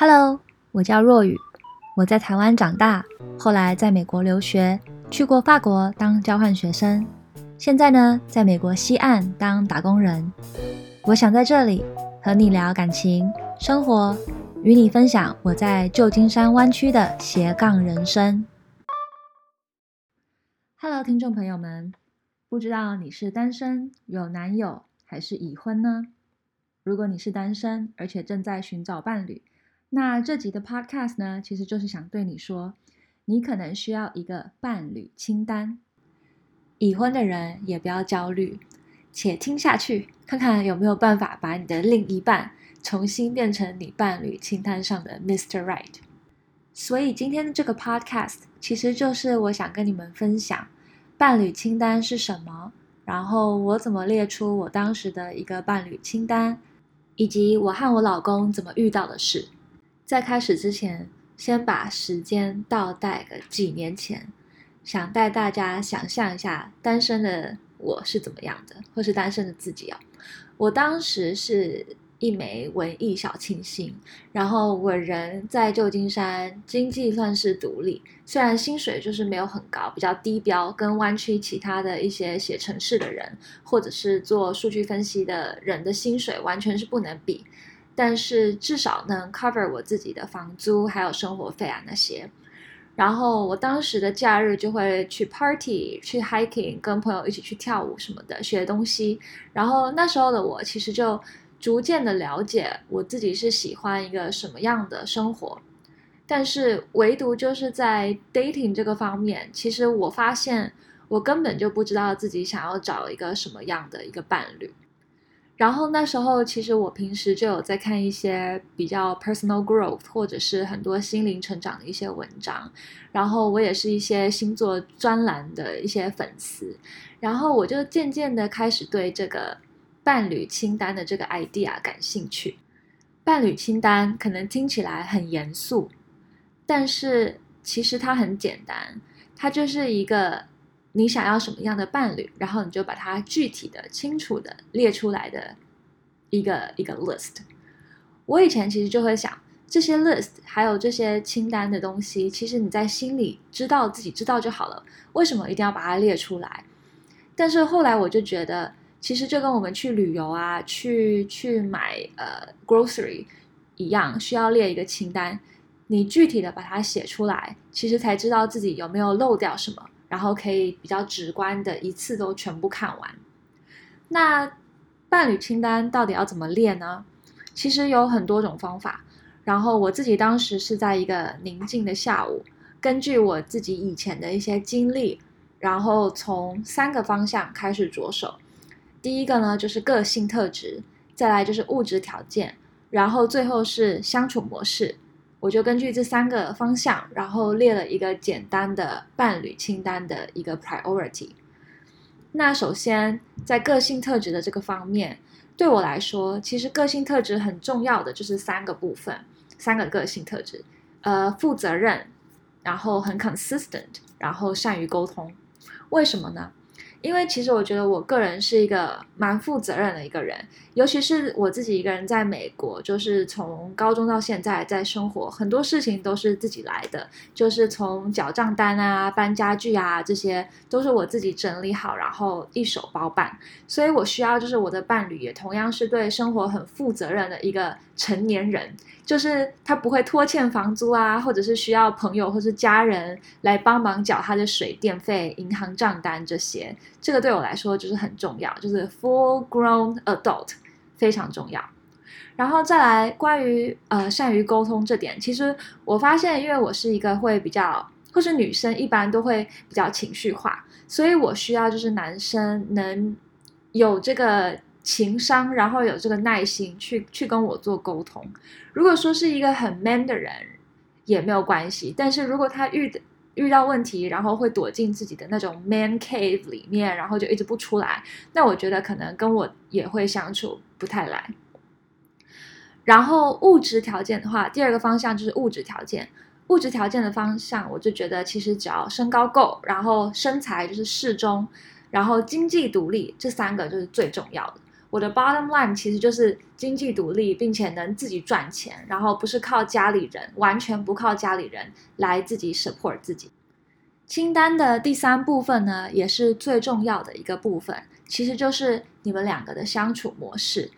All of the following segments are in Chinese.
Hello，我叫若雨，我在台湾长大，后来在美国留学，去过法国当交换学生，现在呢，在美国西岸当打工人。我想在这里和你聊感情、生活，与你分享我在旧金山湾区的斜杠人生。Hello，听众朋友们，不知道你是单身、有男友还是已婚呢？如果你是单身，而且正在寻找伴侣，那这集的 Podcast 呢，其实就是想对你说，你可能需要一个伴侣清单。已婚的人也不要焦虑，且听下去，看看有没有办法把你的另一半重新变成你伴侣清单上的 Mr. Right。所以今天的这个 Podcast 其实就是我想跟你们分享伴侣清单是什么，然后我怎么列出我当时的一个伴侣清单，以及我和我老公怎么遇到的事。在开始之前，先把时间倒带个几年前，想带大家想象一下单身的我是怎么样的，或是单身的自己哦。我当时是一枚文艺小清新，然后我人在旧金山，经济算是独立，虽然薪水就是没有很高，比较低标，跟湾区其他的一些写程式的人，或者是做数据分析的人的薪水完全是不能比。但是至少能 cover 我自己的房租还有生活费啊那些，然后我当时的假日就会去 party、去 hiking，跟朋友一起去跳舞什么的，学东西。然后那时候的我其实就逐渐的了解我自己是喜欢一个什么样的生活，但是唯独就是在 dating 这个方面，其实我发现我根本就不知道自己想要找一个什么样的一个伴侣。然后那时候，其实我平时就有在看一些比较 personal growth，或者是很多心灵成长的一些文章。然后我也是一些星座专栏的一些粉丝。然后我就渐渐的开始对这个伴侣清单的这个 idea 感兴趣。伴侣清单可能听起来很严肃，但是其实它很简单，它就是一个。你想要什么样的伴侣，然后你就把它具体的、清楚的列出来的一个一个 list。我以前其实就会想，这些 list 还有这些清单的东西，其实你在心里知道自己知道就好了，为什么一定要把它列出来？但是后来我就觉得，其实就跟我们去旅游啊，去去买呃 grocery 一样，需要列一个清单。你具体的把它写出来，其实才知道自己有没有漏掉什么。然后可以比较直观的一次都全部看完。那伴侣清单到底要怎么列呢？其实有很多种方法。然后我自己当时是在一个宁静的下午，根据我自己以前的一些经历，然后从三个方向开始着手。第一个呢，就是个性特质，再来就是物质条件，然后最后是相处模式。我就根据这三个方向，然后列了一个简单的伴侣清单的一个 priority。那首先在个性特质的这个方面，对我来说，其实个性特质很重要的就是三个部分，三个个性特质，呃，负责任，然后很 consistent，然后善于沟通。为什么呢？因为其实我觉得我个人是一个蛮负责任的一个人，尤其是我自己一个人在美国，就是从高中到现在在生活，很多事情都是自己来的，就是从缴账单啊、搬家具啊，这些都是我自己整理好，然后一手包办。所以我需要就是我的伴侣也同样是对生活很负责任的一个成年人。就是他不会拖欠房租啊，或者是需要朋友或是家人来帮忙缴他的水电费、银行账单这些，这个对我来说就是很重要，就是 full grown adult 非常重要。然后再来关于呃善于沟通这点，其实我发现，因为我是一个会比较，或是女生一般都会比较情绪化，所以我需要就是男生能有这个。情商，然后有这个耐心去去跟我做沟通。如果说是一个很 man 的人，也没有关系。但是如果他遇遇到问题，然后会躲进自己的那种 man cave 里面，然后就一直不出来，那我觉得可能跟我也会相处不太来。然后物质条件的话，第二个方向就是物质条件。物质条件的方向，我就觉得其实只要身高够，然后身材就是适中，然后经济独立，这三个就是最重要的。我的 bottom line 其实就是经济独立，并且能自己赚钱，然后不是靠家里人，完全不靠家里人来自己 support 自己。清单的第三部分呢，也是最重要的一个部分，其实就是你们两个的相处模式。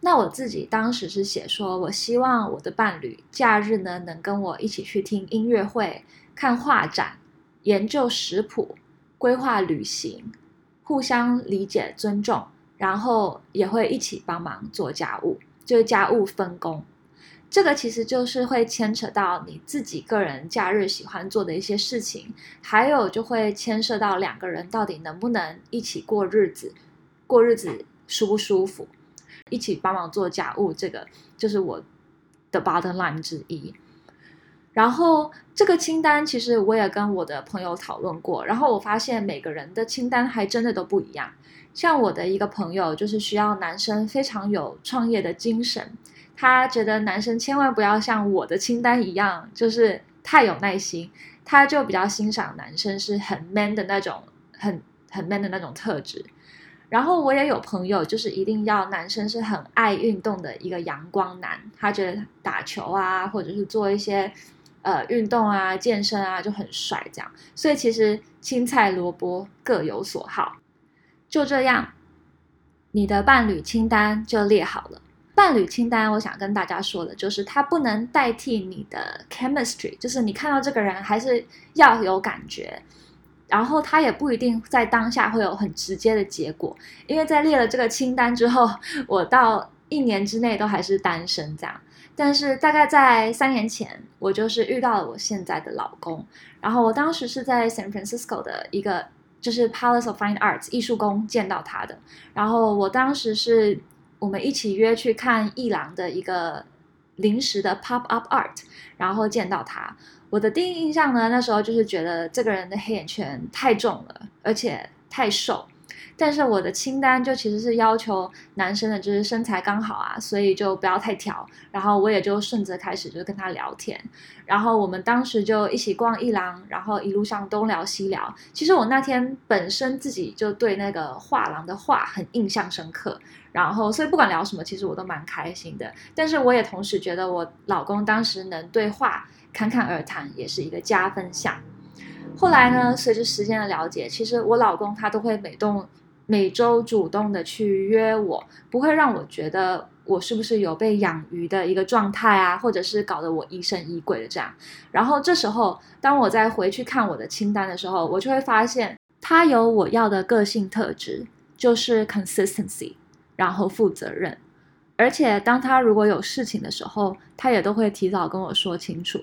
那我自己当时是写说，我希望我的伴侣假日呢，能跟我一起去听音乐会、看画展、研究食谱、规划旅行，互相理解尊重，然后也会一起帮忙做家务，就是家务分工。这个其实就是会牵扯到你自己个人假日喜欢做的一些事情，还有就会牵涉到两个人到底能不能一起过日子，过日子舒不舒服，一起帮忙做家务，这个就是我的 bottom line 之一。然后这个清单其实我也跟我的朋友讨论过，然后我发现每个人的清单还真的都不一样。像我的一个朋友就是需要男生非常有创业的精神。他觉得男生千万不要像我的清单一样，就是太有耐心。他就比较欣赏男生是很 man 的那种，很很 man 的那种特质。然后我也有朋友，就是一定要男生是很爱运动的一个阳光男。他觉得打球啊，或者是做一些呃运动啊、健身啊就很帅这样。所以其实青菜萝卜各有所好。就这样，你的伴侣清单就列好了。伴侣清单，我想跟大家说的就是，它不能代替你的 chemistry，就是你看到这个人还是要有感觉，然后他也不一定在当下会有很直接的结果，因为在列了这个清单之后，我到一年之内都还是单身这样。但是大概在三年前，我就是遇到了我现在的老公，然后我当时是在 San Francisco 的一个就是 Palace of Fine Arts 艺术宫见到他的，然后我当时是。我们一起约去看艺廊的一个临时的 pop up art，然后见到他，我的第一印象呢，那时候就是觉得这个人的黑眼圈太重了，而且太瘦。但是我的清单就其实是要求男生的，就是身材刚好啊，所以就不要太挑。然后我也就顺着开始就跟他聊天，然后我们当时就一起逛一廊，然后一路上东聊西聊。其实我那天本身自己就对那个画廊的画很印象深刻，然后所以不管聊什么，其实我都蛮开心的。但是我也同时觉得我老公当时能对画侃侃而谈，也是一个加分项。后来呢，随着时间的了解，其实我老公他都会每动。每周主动的去约我，不会让我觉得我是不是有被养鱼的一个状态啊，或者是搞得我疑神疑鬼的这样。然后这时候，当我再回去看我的清单的时候，我就会发现他有我要的个性特质，就是 consistency，然后负责任。而且当他如果有事情的时候，他也都会提早跟我说清楚。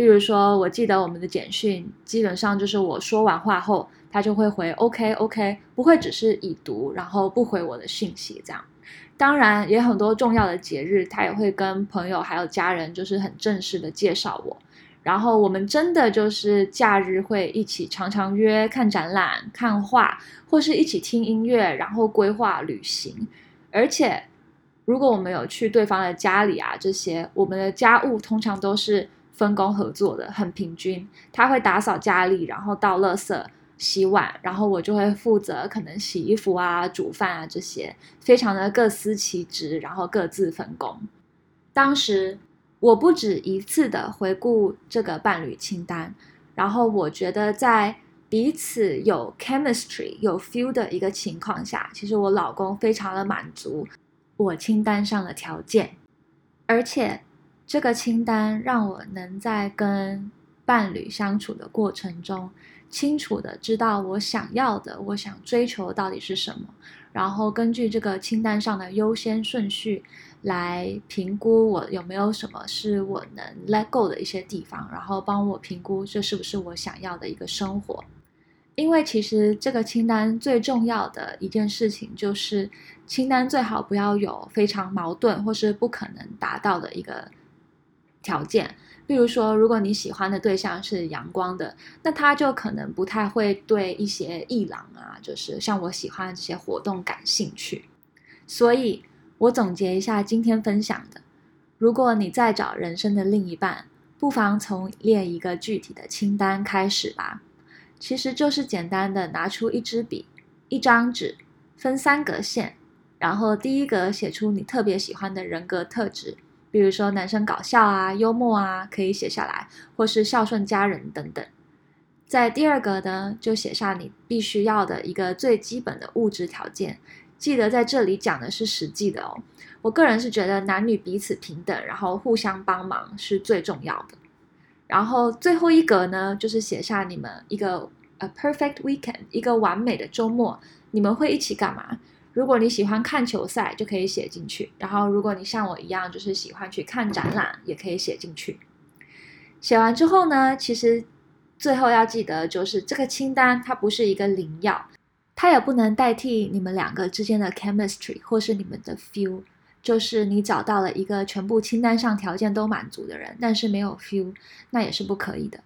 比如说，我记得我们的简讯，基本上就是我说完话后。他就会回 OK OK，不会只是已读，然后不回我的信息这样。当然，也很多重要的节日，他也会跟朋友还有家人，就是很正式的介绍我。然后我们真的就是假日会一起常常约看展览、看画，或是一起听音乐，然后规划旅行。而且，如果我们有去对方的家里啊，这些我们的家务通常都是分工合作的，很平均。他会打扫家里，然后倒垃圾。洗碗，然后我就会负责可能洗衣服啊、煮饭啊这些，非常的各司其职，然后各自分工。当时我不止一次的回顾这个伴侣清单，然后我觉得在彼此有 chemistry、有 feel 的一个情况下，其实我老公非常的满足我清单上的条件，而且这个清单让我能在跟伴侣相处的过程中，清楚的知道我想要的，我想追求到底是什么，然后根据这个清单上的优先顺序来评估我有没有什么是我能 let go 的一些地方，然后帮我评估这是不是我想要的一个生活。因为其实这个清单最重要的一件事情就是，清单最好不要有非常矛盾或是不可能达到的一个条件。比如说，如果你喜欢的对象是阳光的，那他就可能不太会对一些艺廊啊，就是像我喜欢的这些活动感兴趣。所以，我总结一下今天分享的：如果你在找人生的另一半，不妨从列一个具体的清单开始吧。其实就是简单的拿出一支笔、一张纸，分三格线，然后第一格写出你特别喜欢的人格特质，比如说男生搞笑啊、幽默啊，可以写下来，或是孝顺家人等等。在第二格呢，就写下你必须要的一个最基本的物质条件。记得在这里讲的是实际的哦。我个人是觉得男女彼此平等，然后互相帮忙是最重要的。然后最后一格呢，就是写下你们一个 a perfect weekend，一个完美的周末，你们会一起干嘛？如果你喜欢看球赛，就可以写进去。然后如果你像我一样，就是喜欢去看展览，也可以写进去。写完之后呢，其实最后要记得，就是这个清单它不是一个灵药。它也不能代替你们两个之间的 chemistry 或是你们的 feel，就是你找到了一个全部清单上条件都满足的人，但是没有 feel，那也是不可以的。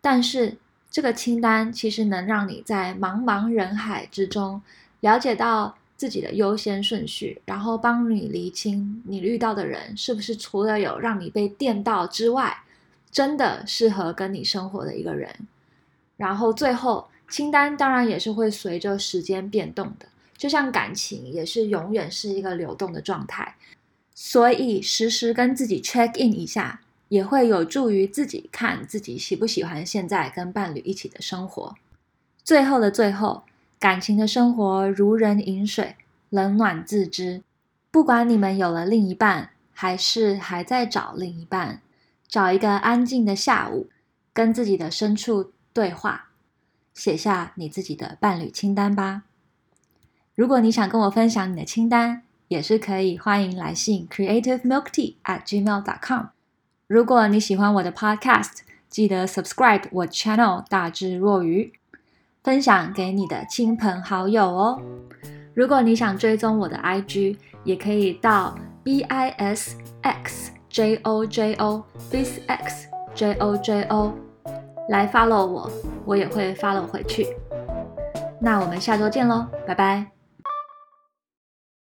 但是这个清单其实能让你在茫茫人海之中了解到自己的优先顺序，然后帮你厘清你遇到的人是不是除了有让你被电到之外，真的适合跟你生活的一个人。然后最后。清单当然也是会随着时间变动的，就像感情也是永远是一个流动的状态，所以时时跟自己 check in 一下，也会有助于自己看自己喜不喜欢现在跟伴侣一起的生活。最后的最后，感情的生活如人饮水，冷暖自知。不管你们有了另一半，还是还在找另一半，找一个安静的下午，跟自己的深处对话。写下你自己的伴侣清单吧。如果你想跟我分享你的清单，也是可以欢迎来信 creative milk tea at gmail dot com。如果你喜欢我的 podcast，记得 subscribe 我 channel 大智若愚，分享给你的亲朋好友哦。如果你想追踪我的 IG，也可以到 b i s x j o j o b i s x j o j o 来 follow 我。我也会 follow 回去。那我们下周见喽，拜拜。